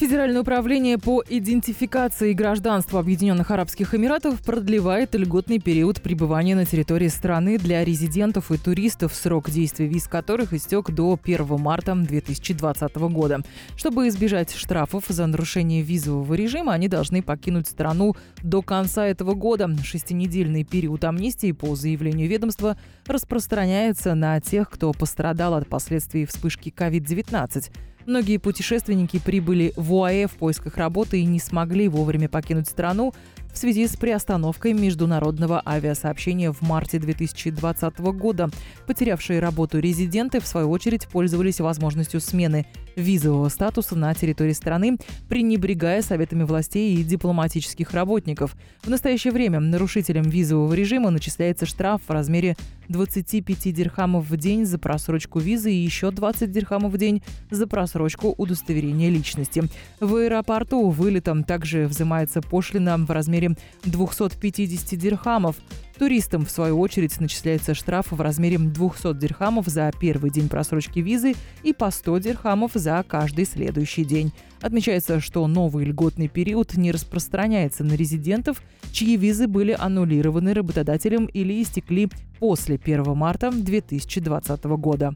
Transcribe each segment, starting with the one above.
Федеральное управление по идентификации гражданства Объединенных Арабских Эмиратов продлевает льготный период пребывания на территории страны для резидентов и туристов, срок действия виз которых истек до 1 марта 2020 года. Чтобы избежать штрафов за нарушение визового режима, они должны покинуть страну до конца этого года. Шестинедельный период амнистии по заявлению ведомства распространяется на тех, кто пострадал от последствий вспышки COVID-19. Многие путешественники прибыли в УАЭ в поисках работы и не смогли вовремя покинуть страну в связи с приостановкой международного авиасообщения в марте 2020 года. Потерявшие работу резиденты, в свою очередь, пользовались возможностью смены визового статуса на территории страны, пренебрегая советами властей и дипломатических работников. В настоящее время нарушителям визового режима начисляется штраф в размере 25 дирхамов в день за просрочку визы и еще 20 дирхамов в день за просрочку удостоверения личности. В аэропорту вылетом также взимается пошлина в размере 250 дирхамов. Туристам, в свою очередь, начисляется штраф в размере 200 дирхамов за первый день просрочки визы и по 100 дирхамов за каждый следующий день. Отмечается, что новый льготный период не распространяется на резидентов, чьи визы были аннулированы работодателем или истекли после 1 марта 2020 года.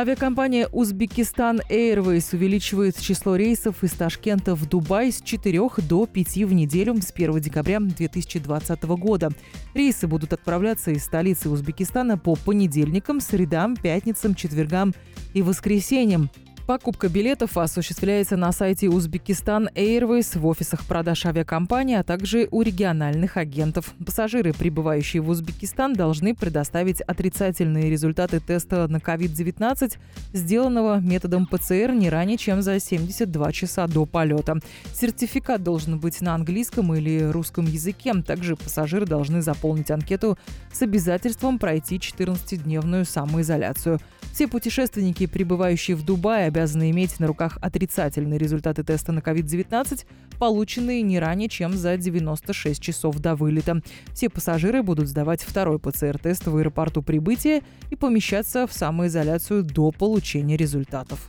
Авиакомпания «Узбекистан Airways увеличивает число рейсов из Ташкента в Дубай с 4 до 5 в неделю с 1 декабря 2020 года. Рейсы будут отправляться из столицы Узбекистана по понедельникам, средам, пятницам, четвергам и воскресеньям. Покупка билетов осуществляется на сайте Узбекистан Airways в офисах продаж авиакомпании, а также у региональных агентов. Пассажиры, прибывающие в Узбекистан, должны предоставить отрицательные результаты теста на COVID-19, сделанного методом ПЦР не ранее, чем за 72 часа до полета. Сертификат должен быть на английском или русском языке. Также пассажиры должны заполнить анкету с обязательством пройти 14-дневную самоизоляцию. Все путешественники, прибывающие в Дубай, обязаны иметь на руках отрицательные результаты теста на COVID-19, полученные не ранее, чем за 96 часов до вылета. Все пассажиры будут сдавать второй ПЦР-тест в аэропорту прибытия и помещаться в самоизоляцию до получения результатов.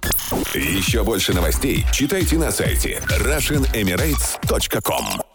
Еще больше новостей читайте на сайте RussianEmirates.com